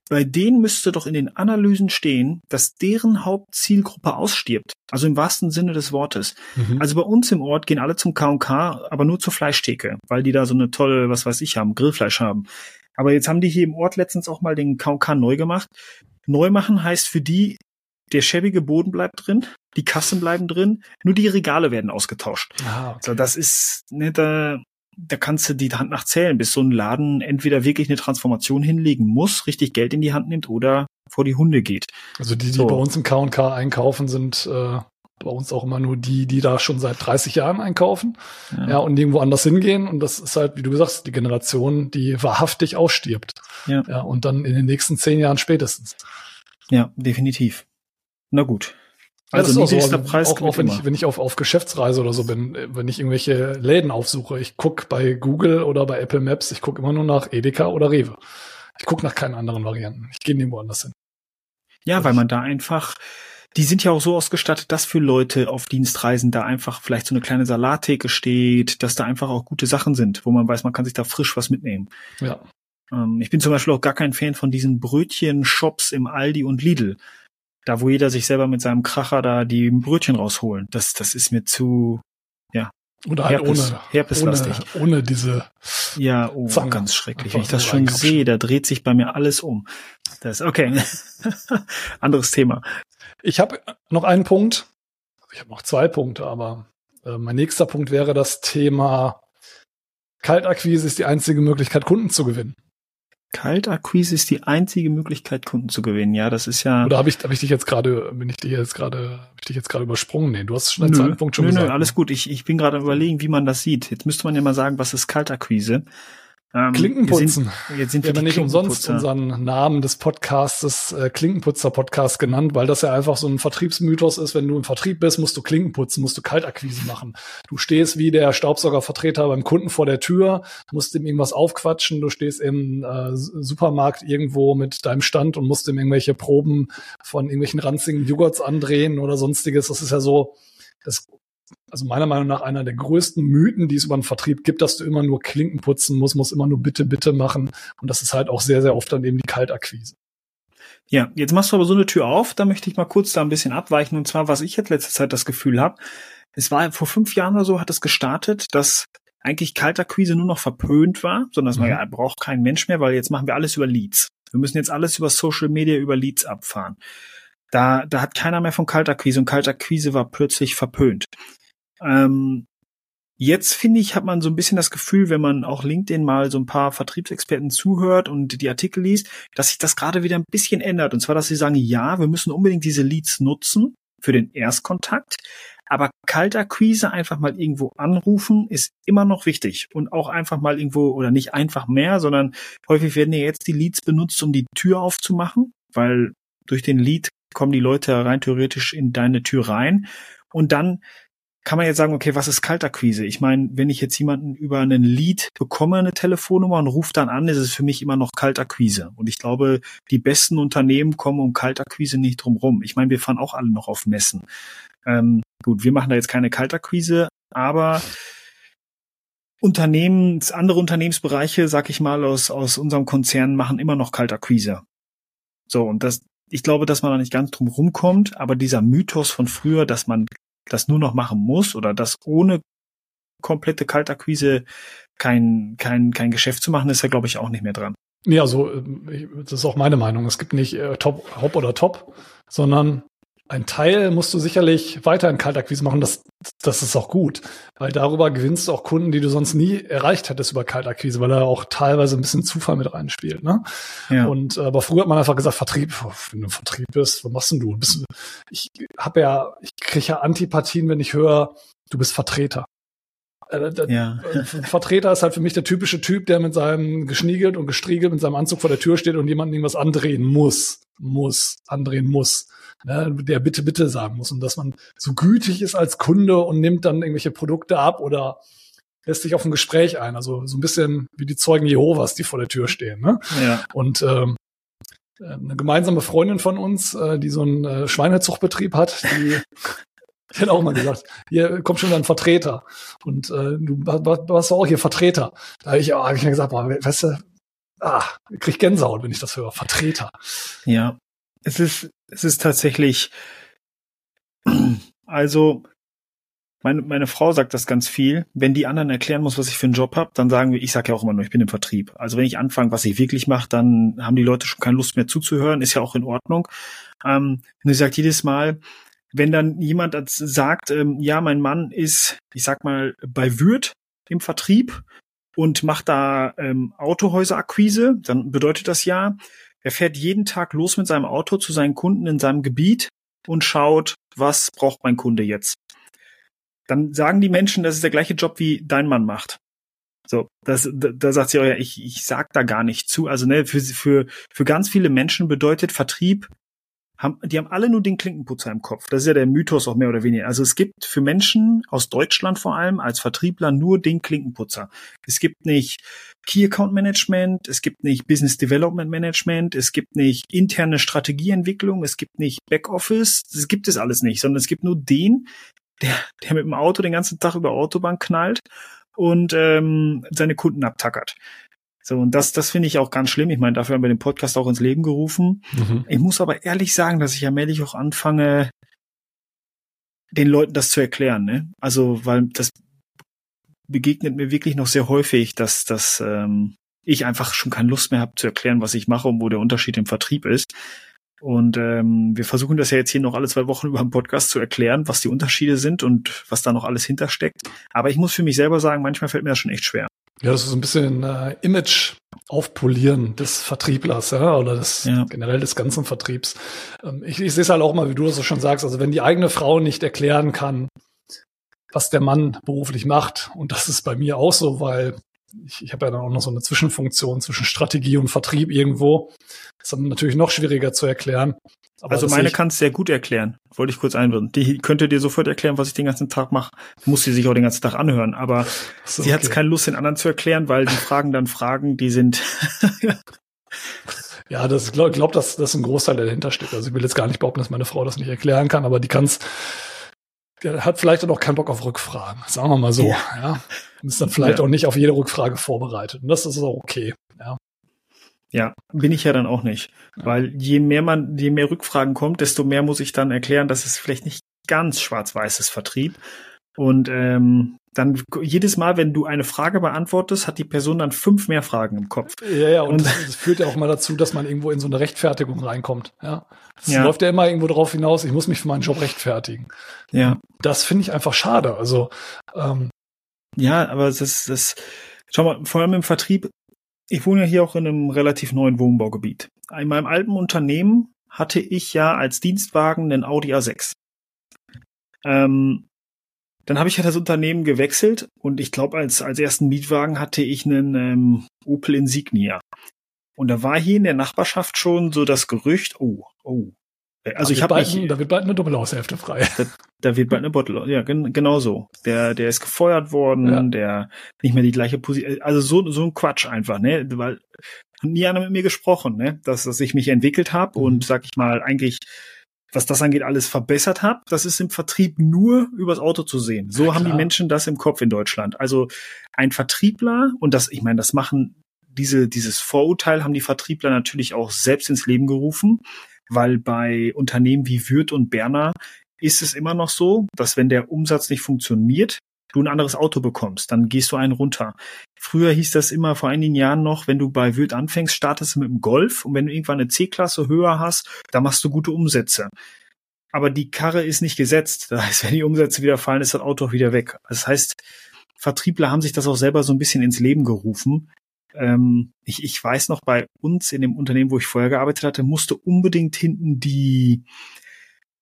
bei denen müsste doch in den Analysen stehen, dass deren Hauptzielgruppe ausstirbt. Also im wahrsten Sinne des Wortes. Mhm. Also bei uns im Ort gehen alle zum K&K, aber nur zur Fleischtheke, weil die da so eine tolle, was weiß ich haben, Grillfleisch haben. Aber jetzt haben die hier im Ort letztens auch mal den KK neu gemacht. Neu machen heißt für die, der schäbige Boden bleibt drin, die Kassen bleiben drin, nur die Regale werden ausgetauscht. Ah, okay. Also das ist, ne, da, da kannst du die Hand nach zählen, bis so ein Laden entweder wirklich eine Transformation hinlegen muss, richtig Geld in die Hand nimmt oder vor die Hunde geht. Also die, die so. bei uns im K&K einkaufen, sind äh, bei uns auch immer nur die, die da schon seit 30 Jahren einkaufen, ja. ja, und irgendwo anders hingehen. Und das ist halt, wie du sagst, die Generation, die wahrhaftig ausstirbt. Ja. ja. Und dann in den nächsten zehn Jahren spätestens. Ja, definitiv. Na gut. Also ja, niedrigster so. Preis. Auch, auch wenn, ich, wenn ich auf, auf Geschäftsreise oder so bin, wenn ich irgendwelche Läden aufsuche, ich guck bei Google oder bei Apple Maps, ich guck immer nur nach Edeka oder Rewe. Ich guck nach keinen anderen Varianten. Ich gehe nirgendwo anders hin. Ja, weil man da einfach die sind ja auch so ausgestattet, dass für Leute auf Dienstreisen da einfach vielleicht so eine kleine Salattheke steht, dass da einfach auch gute Sachen sind, wo man weiß, man kann sich da frisch was mitnehmen. Ja. Ähm, ich bin zum Beispiel auch gar kein Fan von diesen Brötchen-Shops im Aldi und Lidl. Da, wo jeder sich selber mit seinem Kracher da die Brötchen rausholen. Das, das ist mir zu, ja, oder halt Herpes, ohne, herpeslastig. Ohne, ohne diese. Ja, oh, Zange. ganz schrecklich. Wenn ich das schon sehe, da dreht sich bei mir alles um. Das, okay. Anderes Thema. Ich habe noch einen Punkt. Ich habe noch zwei Punkte, aber äh, mein nächster Punkt wäre das Thema Kaltakquise ist die einzige Möglichkeit, Kunden zu gewinnen. Kaltakquise ist die einzige Möglichkeit, Kunden zu gewinnen. Ja, das ist ja. Oder habe ich, hab ich dich jetzt gerade, bin ich dich jetzt gerade, hab ich dich jetzt gerade übersprungen? Nee, du hast schon einen zweiten Punkt schon nö, gesagt. Nö, alles gut. Ich, ich bin gerade überlegen, wie man das sieht. Jetzt müsste man ja mal sagen, was ist Kaltakquise? Ähm, Klinkenputzen. Jetzt sind, wir, wir nicht umsonst unseren Namen des Podcasts äh, Klinkenputzer-Podcast genannt, weil das ja einfach so ein Vertriebsmythos ist. Wenn du im Vertrieb bist, musst du Klinken putzen, musst du Kaltakquise machen. Du stehst wie der Staubsaugervertreter beim Kunden vor der Tür, musst ihm irgendwas aufquatschen, du stehst im äh, Supermarkt irgendwo mit deinem Stand und musst ihm irgendwelche Proben von irgendwelchen ranzigen Joghurts andrehen oder sonstiges. Das ist ja so, das also meiner Meinung nach einer der größten Mythen, die es über den Vertrieb gibt, dass du immer nur Klinken putzen musst, musst immer nur bitte, bitte machen. Und das ist halt auch sehr, sehr oft dann eben die Kaltakquise. Ja, jetzt machst du aber so eine Tür auf, da möchte ich mal kurz da ein bisschen abweichen. Und zwar, was ich jetzt letzte Zeit das Gefühl habe, es war vor fünf Jahren oder so, hat es gestartet, dass eigentlich Kaltakquise nur noch verpönt war, sondern dass mhm. man ja braucht kein Mensch mehr, weil jetzt machen wir alles über Leads. Wir müssen jetzt alles über Social Media, über Leads abfahren. Da, da hat keiner mehr von Kaltakquise und Kaltakquise war plötzlich verpönt. Ähm, Jetzt finde ich, hat man so ein bisschen das Gefühl, wenn man auch LinkedIn mal so ein paar Vertriebsexperten zuhört und die Artikel liest, dass sich das gerade wieder ein bisschen ändert. Und zwar, dass sie sagen, ja, wir müssen unbedingt diese Leads nutzen für den Erstkontakt. Aber Kaltakquise einfach mal irgendwo anrufen ist immer noch wichtig und auch einfach mal irgendwo oder nicht einfach mehr, sondern häufig werden ja jetzt die Leads benutzt, um die Tür aufzumachen, weil durch den Lead kommen die Leute rein theoretisch in deine Tür rein und dann kann man jetzt sagen, okay, was ist Kaltakquise? Ich meine, wenn ich jetzt jemanden über einen Lead bekomme, eine Telefonnummer und rufe dann an, ist es für mich immer noch Kaltakquise. Und ich glaube, die besten Unternehmen kommen um Kaltakquise nicht drum rum. Ich meine, wir fahren auch alle noch auf Messen. Ähm, gut, wir machen da jetzt keine Kaltakquise, aber Unternehmens, andere Unternehmensbereiche, sag ich mal, aus, aus unserem Konzern machen immer noch Kaltakquise. So, und das, ich glaube, dass man da nicht ganz drum rumkommt, aber dieser Mythos von früher, dass man das nur noch machen muss oder das ohne komplette Kaltakquise kein, kein, kein Geschäft zu machen, ist ja, glaube ich, auch nicht mehr dran. Ja, so, das ist auch meine Meinung. Es gibt nicht äh, Top, Hop oder Top, sondern ein Teil musst du sicherlich weiter in Kaltakquise machen. Das, das ist auch gut, weil darüber gewinnst du auch Kunden, die du sonst nie erreicht hättest über Kaltakquise, weil da auch teilweise ein bisschen Zufall mit reinspielt. Ne? Ja. Und äh, aber früher hat man einfach gesagt, Vertrieb, wenn du Vertrieb bist, was machst denn du? Bist, ich habe ja, ich kriege ja Antipathien, wenn ich höre, du bist Vertreter. Äh, ja. Vertreter ist halt für mich der typische Typ, der mit seinem geschniegelt und gestriegelt mit seinem Anzug vor der Tür steht und jemanden irgendwas andrehen muss, muss, andrehen muss ne, der bitte, bitte sagen muss und dass man so gütig ist als Kunde und nimmt dann irgendwelche Produkte ab oder lässt sich auf ein Gespräch ein. Also so ein bisschen wie die Zeugen Jehovas, die vor der Tür stehen. Ne? Ja. Und ähm, eine gemeinsame Freundin von uns, äh, die so einen äh, Schweinezuchtbetrieb hat, die die hat auch mal gesagt, hier kommt schon ein Vertreter. Und äh, du warst auch hier Vertreter. Da habe ich, hab ich mir gesagt, boah, weißt du, ah, krieg Gänsehaut, wenn ich das höre. Vertreter. Ja. Es ist, es ist tatsächlich, also, meine, meine Frau sagt das ganz viel. Wenn die anderen erklären muss, was ich für einen Job habe, dann sagen wir, ich sage ja auch immer nur, ich bin im Vertrieb. Also wenn ich anfange, was ich wirklich mache, dann haben die Leute schon keine Lust mehr zuzuhören, ist ja auch in Ordnung. Ähm, und sie sagt jedes Mal, wenn dann jemand sagt, ähm, ja, mein Mann ist, ich sag mal, bei Würth im Vertrieb und macht da ähm, Autohäuserakquise, dann bedeutet das ja, er fährt jeden Tag los mit seinem Auto zu seinen Kunden in seinem Gebiet und schaut, was braucht mein Kunde jetzt. Dann sagen die Menschen, das ist der gleiche Job, wie dein Mann macht. So, das, da, da sagt sie, oh ja, ich, ich sag da gar nicht zu. Also ne, für, für, für ganz viele Menschen bedeutet Vertrieb haben, die haben alle nur den Klinkenputzer im Kopf. Das ist ja der Mythos auch mehr oder weniger. Also es gibt für Menschen aus Deutschland vor allem als Vertriebler nur den Klinkenputzer. Es gibt nicht Key Account Management, es gibt nicht Business Development Management, es gibt nicht interne Strategieentwicklung, es gibt nicht Backoffice, das gibt es alles nicht, sondern es gibt nur den, der, der mit dem Auto den ganzen Tag über Autobahn knallt und ähm, seine Kunden abtackert. So, und das, das finde ich auch ganz schlimm. Ich meine, dafür haben wir den Podcast auch ins Leben gerufen. Mhm. Ich muss aber ehrlich sagen, dass ich allmählich auch anfange, den Leuten das zu erklären. Ne? Also, weil das begegnet mir wirklich noch sehr häufig, dass, dass ähm, ich einfach schon keine Lust mehr habe zu erklären, was ich mache und wo der Unterschied im Vertrieb ist. Und ähm, wir versuchen das ja jetzt hier noch alle zwei Wochen über den Podcast zu erklären, was die Unterschiede sind und was da noch alles hintersteckt. Aber ich muss für mich selber sagen, manchmal fällt mir das schon echt schwer. Ja, das ist ein bisschen äh, Image aufpolieren des Vertrieblers, ja, oder des ja. generell des ganzen Vertriebs. Ähm, ich, ich sehe es halt auch mal, wie du das so schon sagst, also wenn die eigene Frau nicht erklären kann, was der Mann beruflich macht, und das ist bei mir auch so, weil ich, ich habe ja dann auch noch so eine Zwischenfunktion zwischen Strategie und Vertrieb irgendwo. Das ist dann natürlich noch schwieriger zu erklären. Aber also meine kann es sehr gut erklären, wollte ich kurz einwenden. Die könnte dir sofort erklären, was ich den ganzen Tag mache. Muss sie sich auch den ganzen Tag anhören, aber so, sie okay. hat keine Lust, den anderen zu erklären, weil die fragen dann Fragen, die sind. ja, das glaube glaub, dass das ein Großteil der dahinter steht. Also ich will jetzt gar nicht behaupten, dass meine Frau das nicht erklären kann, aber die kann es der hat vielleicht auch keinen Bock auf Rückfragen, sagen wir mal so. Ja. ja. Und ist dann vielleicht ja. auch nicht auf jede Rückfrage vorbereitet. Und das ist auch okay. Ja. Ja, bin ich ja dann auch nicht. Ja. Weil je mehr man, je mehr Rückfragen kommt, desto mehr muss ich dann erklären, dass es vielleicht nicht ganz schwarz-weißes Vertrieb. Und ähm, dann jedes Mal, wenn du eine Frage beantwortest, hat die Person dann fünf mehr Fragen im Kopf. Ja, ja, und, und das, das, führt ja auch mal dazu, dass man irgendwo in so eine Rechtfertigung reinkommt. Ja, es ja. läuft ja immer irgendwo darauf hinaus, ich muss mich für meinen Job rechtfertigen. Ja, das finde ich einfach schade. Also ähm, Ja, aber das, das, schau mal, vor allem im Vertrieb, ich wohne ja hier auch in einem relativ neuen Wohnbaugebiet. In meinem alten Unternehmen hatte ich ja als Dienstwagen einen Audi A6. Ähm, dann habe ich ja das Unternehmen gewechselt und ich glaube, als, als ersten Mietwagen hatte ich einen ähm, Opel Insignia. Und da war hier in der Nachbarschaft schon so das Gerücht, oh, oh. Also da ich habe. Da wird bald eine Doppelhaushälfte frei. Da, da, wird bald eine Bottle, ja, gen, genau so. Der, der ist gefeuert worden, ja. der nicht mehr die gleiche Position, also so, so ein Quatsch einfach, ne, weil nie einer mit mir gesprochen, ne, dass, dass ich mich entwickelt habe mhm. und sag ich mal eigentlich was das angeht, alles verbessert habe. Das ist im Vertrieb nur übers Auto zu sehen. So ja, haben die Menschen das im Kopf in Deutschland. Also ein Vertriebler, und das, ich meine, das machen diese, dieses Vorurteil haben die Vertriebler natürlich auch selbst ins Leben gerufen, weil bei Unternehmen wie Würth und Berner ist es immer noch so, dass wenn der Umsatz nicht funktioniert, du ein anderes Auto bekommst, dann gehst du einen runter. Früher hieß das immer vor einigen Jahren noch, wenn du bei Wirt anfängst, startest du mit dem Golf und wenn du irgendwann eine C-Klasse höher hast, dann machst du gute Umsätze. Aber die Karre ist nicht gesetzt. Das heißt, wenn die Umsätze wieder fallen, ist das Auto auch wieder weg. Das heißt, Vertriebler haben sich das auch selber so ein bisschen ins Leben gerufen. Ähm, ich, ich weiß noch, bei uns in dem Unternehmen, wo ich vorher gearbeitet hatte, musste unbedingt hinten die,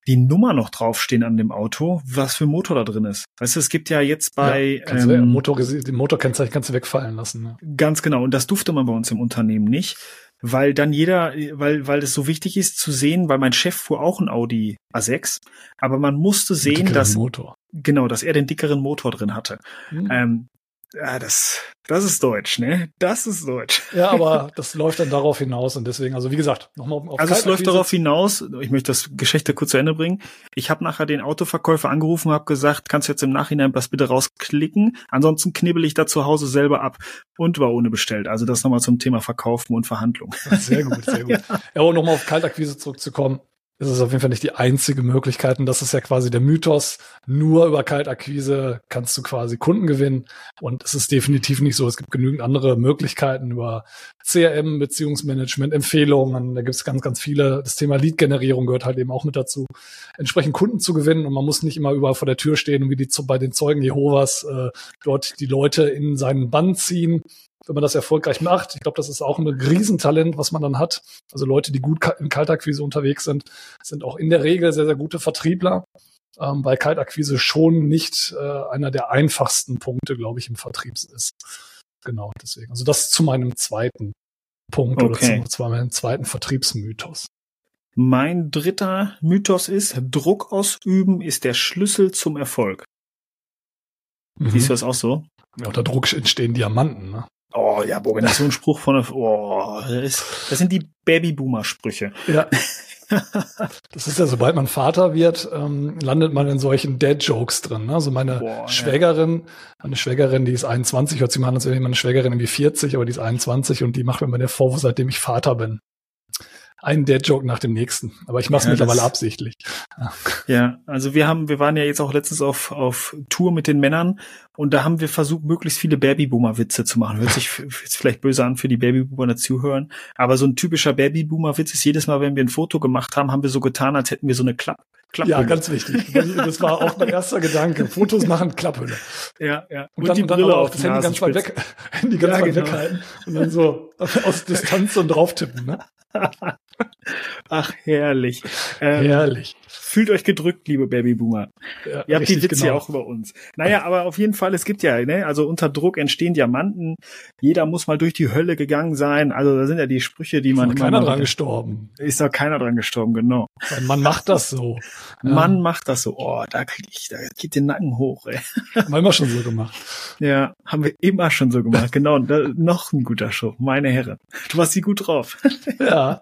die Nummer noch draufstehen an dem Auto, was für ein Motor da drin ist. Weißt du, es gibt ja jetzt bei ja, ähm, du, Motor, den Motorkennzeichen kannst du wegfallen lassen. Ne? Ganz genau. Und das durfte man bei uns im Unternehmen nicht, weil dann jeder, weil weil es so wichtig ist zu sehen, weil mein Chef fuhr auch ein Audi A6, aber man musste sehen, dass Motor. genau, dass er den dickeren Motor drin hatte. Mhm. Ähm, ja, das, das ist Deutsch, ne? Das ist Deutsch. Ja, aber das läuft dann darauf hinaus und deswegen, also wie gesagt, nochmal auf Also es läuft darauf hinaus, ich möchte das Geschichte kurz zu Ende bringen. Ich habe nachher den Autoverkäufer angerufen und habe gesagt, kannst du jetzt im Nachhinein das bitte rausklicken, ansonsten knibbel ich da zu Hause selber ab und war ohne bestellt. Also das nochmal zum Thema Verkaufen und Verhandlung. Sehr gut, sehr gut. ja, ja und nochmal auf Kaltakquise zurückzukommen ist es auf jeden Fall nicht die einzige Möglichkeit. Und das ist ja quasi der Mythos. Nur über Kaltakquise kannst du quasi Kunden gewinnen. Und es ist definitiv nicht so. Es gibt genügend andere Möglichkeiten über CRM, Beziehungsmanagement, Empfehlungen. Da gibt es ganz, ganz viele. Das Thema Lead-Generierung gehört halt eben auch mit dazu, entsprechend Kunden zu gewinnen. Und man muss nicht immer überall vor der Tür stehen und wie die bei den Zeugen Jehovas äh, dort die Leute in seinen Bann ziehen wenn man das erfolgreich macht. Ich glaube, das ist auch ein Riesentalent, was man dann hat. Also Leute, die gut in Kaltakquise unterwegs sind, sind auch in der Regel sehr, sehr gute Vertriebler, ähm, weil Kaltakquise schon nicht äh, einer der einfachsten Punkte, glaube ich, im Vertrieb ist. Genau, deswegen. Also das zu meinem zweiten Punkt okay. oder zu, zu meinem zweiten Vertriebsmythos. Mein dritter Mythos ist, Druck ausüben ist der Schlüssel zum Erfolg. Mhm. Siehst du das auch so? Ja, unter Druck entstehen Diamanten, ne? Oh ja, boah, wenn das so ein Spruch von der, oh, das, ist, das sind die Babyboomer-Sprüche. Ja. Das ist ja, sobald man Vater wird, ähm, landet man in solchen Dad-Jokes drin. Ne? Also meine Boah, Schwägerin, ja. eine Schwägerin, die ist 21, hört sich mal an, als wäre meine Schwägerin irgendwie 40, aber die ist 21 und die macht mir meine Vorwurf, seitdem ich Vater bin ein Dad-Joke nach dem nächsten. Aber ich mache es ja, mittlerweile absichtlich. Ja, also wir haben, wir waren ja jetzt auch letztens auf, auf Tour mit den Männern und da haben wir versucht, möglichst viele Babyboomer-Witze zu machen. Hört sich jetzt vielleicht böse an für die Babyboomer, die zuhören. Aber so ein typischer Babyboomer-Witz ist jedes Mal, wenn wir ein Foto gemacht haben, haben wir so getan, als hätten wir so eine Klapp Klapphülle. Ja, ganz wichtig. Das war auch mein erster Gedanke. Fotos machen Klapphülle. Ja, ja. Und, und dann, die Brille auf das Handy ganz weit weg, Handy ganz ja, weit genau. weghalten und dann so aus Distanz und drauf tippen, ne? Ach, herrlich. Ähm, herrlich. Fühlt euch gedrückt, liebe Babyboomer. Ja, Ihr habt die Witze genau. ja auch über uns. Naja, aber auf jeden Fall, es gibt ja, ne, also unter Druck entstehen Diamanten. Jeder muss mal durch die Hölle gegangen sein. Also da sind ja die Sprüche, die man. Ist keiner dran gestorben. Ist doch keiner dran gestorben, genau. Man macht das so. Ja. Man macht das so. Oh, da krieg ich, da geht den Nacken hoch, ey. Haben wir immer schon so gemacht. Ja, haben wir immer schon so gemacht. Genau. Da, noch ein guter Show, meine Herren. Du warst sie gut drauf. Ja.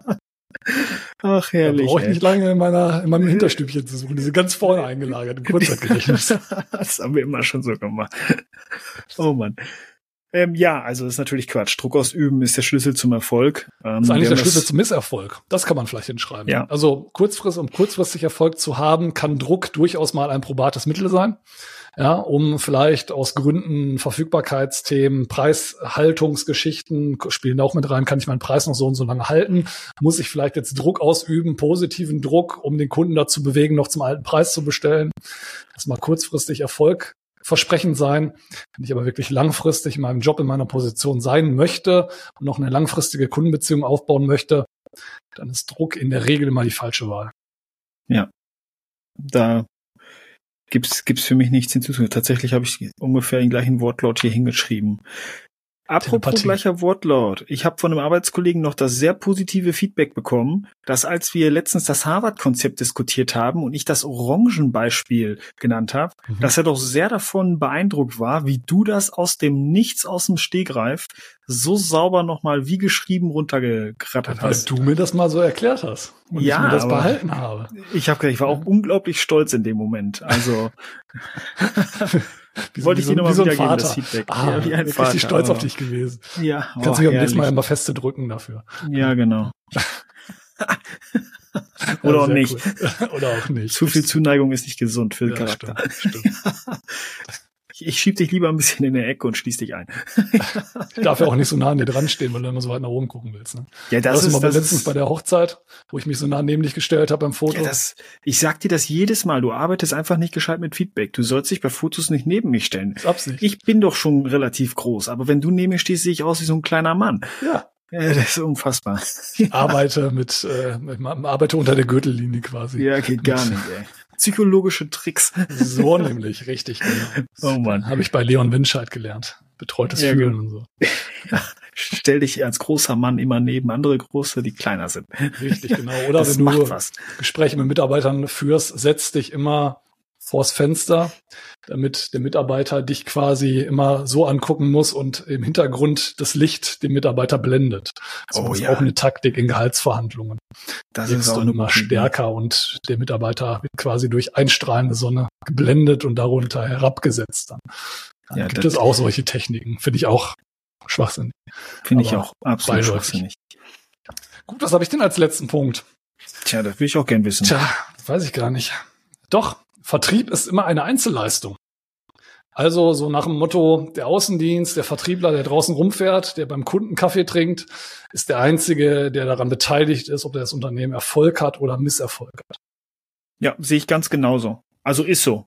Ach, herrlich. Da brauche ich nicht lange in, meiner, in meinem Hinterstübchen zu suchen. Die sind ganz vorne eingelagert im Kurzzeitgedächtnis. das haben wir immer schon so gemacht. Oh Mann. Ähm, ja, also das ist natürlich Quatsch. Druck ausüben ist der Schlüssel zum Erfolg. Ähm, das ist eigentlich der Schlüssel zum Misserfolg. Das kann man vielleicht hinschreiben. Ja. Also kurzfristig, um kurzfristig Erfolg zu haben, kann Druck durchaus mal ein probates Mittel sein ja, um vielleicht aus Gründen Verfügbarkeitsthemen, Preishaltungsgeschichten spielen auch mit rein, kann ich meinen Preis noch so und so lange halten? Muss ich vielleicht jetzt Druck ausüben, positiven Druck, um den Kunden dazu bewegen, noch zum alten Preis zu bestellen? Das mal kurzfristig Erfolg vielversprechend sein. Wenn ich aber wirklich langfristig in meinem Job, in meiner Position sein möchte und noch eine langfristige Kundenbeziehung aufbauen möchte, dann ist Druck in der Regel immer die falsche Wahl. Ja. Da gibt's gibt's für mich nichts hinzuzufügen. Tatsächlich habe ich ungefähr den gleichen Wortlaut hier hingeschrieben. Apropos Telepathie. gleicher Wortlaut. Ich habe von einem Arbeitskollegen noch das sehr positive Feedback bekommen, dass als wir letztens das Harvard-Konzept diskutiert haben und ich das Orangenbeispiel genannt habe, Mhm. dass er doch sehr davon beeindruckt war, wie du das aus dem Nichts aus dem Stegreif so sauber nochmal wie geschrieben runtergerattert Weil hast. du mir das mal so erklärt hast und Ja, ich mir das behalten habe. Ich habe ich war auch unglaublich stolz in dem Moment. Also Wie wollte ich wie dir nochmal so wiedergeben, Vater. das Feedback. Ah, Ja, wie ein richtig Vater, stolz auf dich gewesen. ja, Kannst oh, du mich am nächsten Mal immer feste drücken dafür. Ja, genau. Oder auch nicht. cool. Oder auch nicht. Zu viel Zuneigung ist nicht gesund für den ja, Charakter. stimmt, stimmt. Ich, ich schieb dich lieber ein bisschen in der Ecke und schließ dich ein. Ich darf ja auch nicht so nah an dir dran stehen, weil du immer so weit nach oben gucken willst. Ne? Ja, Das, das ist mal letztens bei der Hochzeit, wo ich mich so nah neben dich gestellt habe beim Foto. ja, das, ich sag dir das jedes Mal. Du arbeitest einfach nicht gescheit mit Feedback. Du sollst dich bei Fotos nicht neben mich stellen. Absicht. Ich bin doch schon relativ groß, aber wenn du neben mir stehst, sehe ich aus wie so ein kleiner Mann. ja. Ja, das ist unfassbar. arbeite mit, äh, mit- arbeite unter der Gürtellinie quasi. Ja, geht gar nicht, ey. Psychologische Tricks. So nämlich, richtig. Genau. Oh Mann. Habe ich bei Leon Winscheid gelernt. Betreutes Ja, Fühlen genau. und so. Stell dich als großer Mann immer neben andere Große, die kleiner sind. Richtig, genau. Oder das wenn du was. Gespräche mit Mitarbeitern führst, setz dich immer vors Fenster, damit der Mitarbeiter dich quasi immer so angucken muss und im Hintergrund das Licht den Mitarbeiter blendet. So Oh ist ja. auch eine Taktik in Gehaltsverhandlungen. Das Wirkst du immer stärker und der Mitarbeiter wird quasi durch einstrahlende Sonne geblendet und darunter herabgesetzt dann. Dann Ja, gibt das- es auch solche Techniken. Finde ich auch schwachsinnig. Finde ich auch absolut schwachsinnig. Gut, was habe ich denn als letzten Punkt? Tja, das will ich auch gern wissen. Tja, das weiß ich gar nicht. Doch, Vertrieb ist immer eine Einzelleistung. Also so nach dem Motto, der Außendienst, der Vertriebler, der draußen rumfährt, der beim Kunden Kaffee trinkt, ist der Einzige, der daran beteiligt ist, ob das Unternehmen Erfolg hat oder Misserfolg hat. Ja, sehe ich ganz genauso. Also ist so.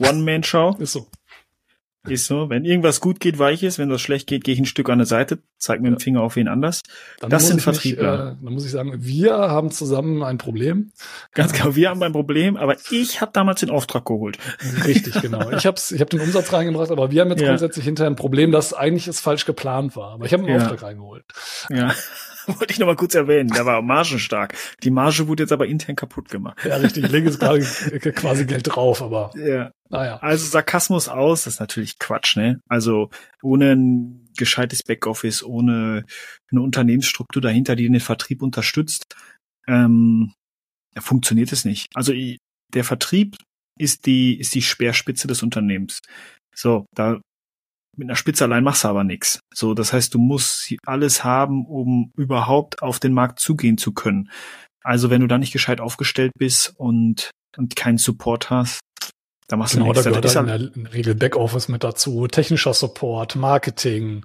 One-Man-Show Ist so. Ist so. Wenn irgendwas gut geht, weich ist. Wenn das schlecht geht, gehe ich ein Stück an der Seite, zeig mit dem Finger auf wen anders. Dann Das sind ich mich, Vertriebler. Äh, dann muss ich sagen, wir haben zusammen ein Problem. Ganz genau, wir haben ein Problem, aber ich habe damals den Auftrag geholt. Richtig, genau. Ich habe ich hab den Umsatz reingebracht, aber wir haben jetzt Ja. grundsätzlich hinterher ein Problem, das eigentlich ist falsch geplant war. Aber ich habe einen Ja. Auftrag reingeholt. Ja. Wollte ich noch mal kurz erwähnen. Der war margenstark. Die Marge wurde jetzt aber intern kaputt gemacht. Ja, richtig. Ich lege jetzt gerade quasi Geld drauf, aber Ja. naja. Also Sarkasmus aus, das ist natürlich Quatsch, ne? Also ohne ein gescheites Backoffice, ohne eine Unternehmensstruktur dahinter, die den Vertrieb unterstützt, ähm, funktioniert es nicht. Also der Vertrieb ist die ist die Speerspitze des Unternehmens. So, da mit einer Spitze allein machst du aber nichts. So, das heißt, du musst alles haben, um überhaupt auf den Markt zugehen zu können. Also wenn du da nicht gescheit aufgestellt bist und und keinen Support hast, dann machst du Genau, da nichts. Das gehört ist halt in der Regel Backoffice mit dazu, technischer Support, Marketing,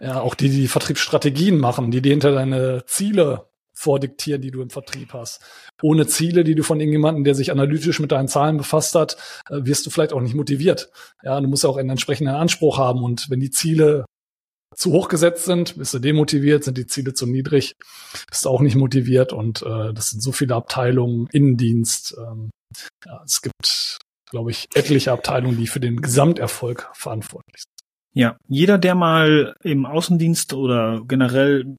ja, auch die, die die Vertriebsstrategien machen, die dir hinter deine Ziele vordiktieren, die du im Vertrieb hast. Ohne Ziele, die du von irgendjemandem, der sich analytisch mit deinen Zahlen befasst hat, äh, wirst du vielleicht auch nicht motiviert. Ja, du musst ja auch einen entsprechenden Anspruch haben und wenn die Ziele zu hoch gesetzt sind, bist du demotiviert, sind die Ziele zu niedrig, bist du auch nicht motiviert und äh, das sind so viele Abteilungen, Innendienst. Ähm, ja, es gibt, glaube ich, etliche Abteilungen, die für den Gesamterfolg verantwortlich sind. Ja, jeder, der mal im Außendienst oder generell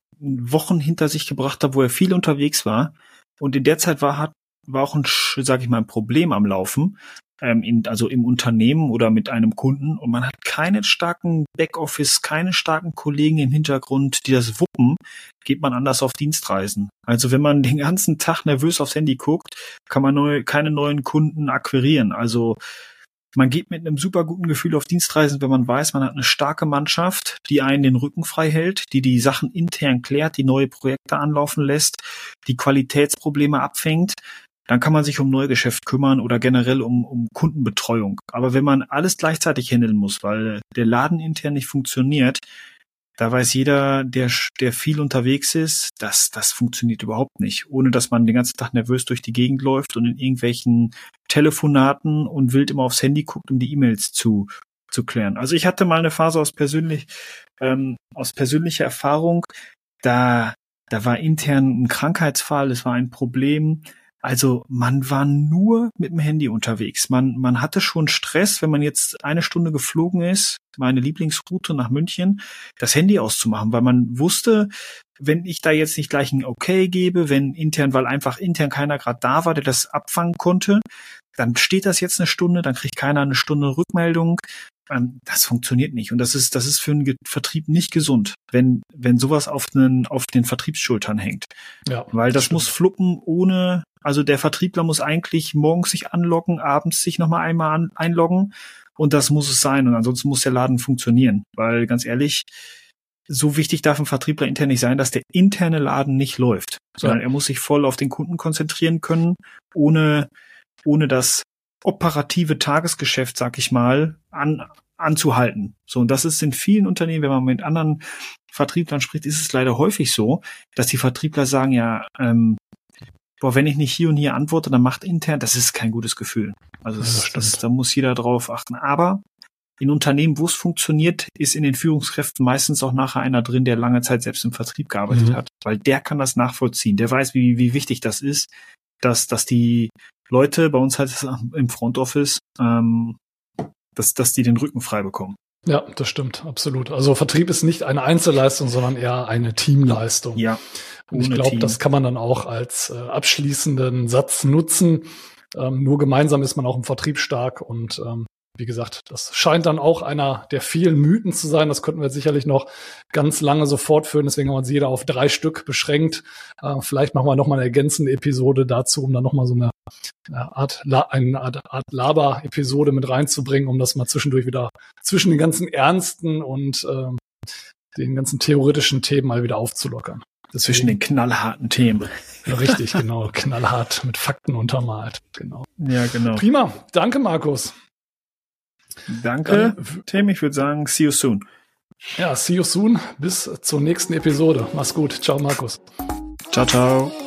Wochen hinter sich gebracht hat, wo er viel unterwegs war und in der Zeit war, hat, war auch ein, sag ich mal, ein Problem am Laufen, ähm, in, also im Unternehmen oder mit einem Kunden und man hat keinen starken Backoffice, keine starken Kollegen im Hintergrund, die das wuppen, geht man anders auf Dienstreisen. Also wenn man den ganzen Tag nervös aufs Handy guckt, kann man neu, keine neuen Kunden akquirieren. Also man geht mit einem super guten Gefühl auf Dienstreisen, wenn man weiß, man hat eine starke Mannschaft, die einen den Rücken frei hält, die die Sachen intern klärt, die neue Projekte anlaufen lässt, die Qualitätsprobleme abfängt. Dann kann man sich um Neugeschäft kümmern oder generell um, um Kundenbetreuung. Aber wenn man alles gleichzeitig handeln muss, weil der Laden intern nicht funktioniert, Da weiß jeder, der, der viel unterwegs ist, dass das funktioniert überhaupt nicht, ohne dass man den ganzen Tag nervös durch die Gegend läuft und in irgendwelchen Telefonaten und wild immer aufs Handy guckt, um die E-Mails zu, zu klären. Also ich hatte mal eine Phase aus persönlich, ähm, aus persönlicher Erfahrung, da, da war intern ein Krankheitsfall, es war ein Problem, also man war nur mit dem Handy unterwegs. Man, man hatte schon Stress, wenn man jetzt eine Stunde geflogen ist, meine Lieblingsroute nach München, das Handy auszumachen, weil man wusste, wenn ich da jetzt nicht gleich ein Okay gebe, wenn intern, weil einfach intern keiner gerade da war, der das abfangen konnte, dann steht das jetzt eine Stunde, dann kriegt keiner eine Stunde Rückmeldung. Ähm, das funktioniert nicht. Und das ist, das ist für einen Vertrieb nicht gesund, wenn, wenn sowas auf den, auf den Vertriebsschultern hängt. Ja, Weil das, das muss fluppen ohne also der Vertriebler muss eigentlich morgens sich anloggen, abends sich nochmal einmal an, einloggen und das muss es sein. Und ansonsten muss der Laden funktionieren. Weil ganz ehrlich, so wichtig darf ein Vertriebler intern nicht sein, dass der interne Laden nicht läuft, sondern ja. er muss sich voll auf den Kunden konzentrieren können, ohne, ohne das operative Tagesgeschäft, sag ich mal, an, anzuhalten. So, und das ist in vielen Unternehmen, wenn man mit anderen Vertrieblern spricht, ist es leider häufig so, dass die Vertriebler sagen, ja, ähm, boah, wenn ich nicht hier und hier antworte, dann macht intern, das ist kein gutes Gefühl. Also das, das, da muss jeder drauf achten. Aber in Unternehmen, wo es funktioniert, ist in den Führungskräften meistens auch nachher einer drin, der lange Zeit selbst im Vertrieb gearbeitet mhm. hat, weil der kann das nachvollziehen. Der weiß, wie, wie wichtig das ist, dass, dass die Leute bei uns halt im Front Office, ähm, dass, dass die den Rücken frei bekommen. Ja, das stimmt, absolut. Also Vertrieb ist nicht eine Einzelleistung, sondern eher eine Teamleistung. Ja. Und ich glaube, das kann man dann auch als äh, abschließenden Satz nutzen. Ähm, nur gemeinsam ist man auch im Vertrieb stark und ähm, wie gesagt, das scheint dann auch einer der vielen Mythen zu sein. Das könnten wir sicherlich noch ganz lange so fortführen. Deswegen haben wir uns jeder auf drei Stück beschränkt. Äh, vielleicht machen wir noch mal eine ergänzende Episode dazu, um dann noch mal so eine, eine Art, eine Art, Art Laber-Episode mit reinzubringen, um das mal zwischendurch wieder zwischen den ganzen ernsten und äh, den ganzen theoretischen Themen mal wieder aufzulockern. Zwischen den knallharten Themen. Richtig, genau. Knallhart mit Fakten untermalt. Genau. Ja, genau. Prima. Danke, Markus. Danke, Tim. Ich würde sagen, see you soon. Ja, see you soon. Bis zur nächsten Episode. Mach's gut. Ciao, Markus. Ciao, ciao.